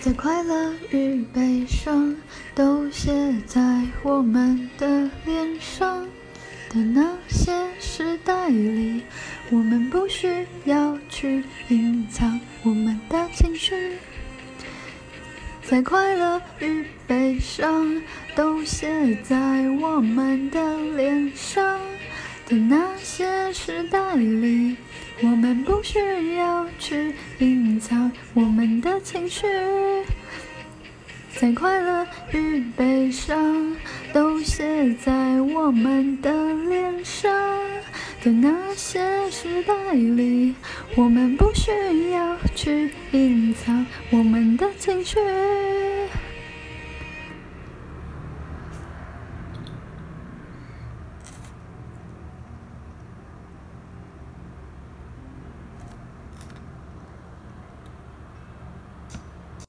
在快乐与悲伤都写在我们的脸上的那些时代里，我们不需要去隐藏我们的情绪。在快乐与悲伤都写在我们的脸上的那些时代里，我们不需要去隐藏我们的情绪。在快乐与悲伤都写在我们的脸上的那些时代里，我们不需要去隐藏我们的情绪。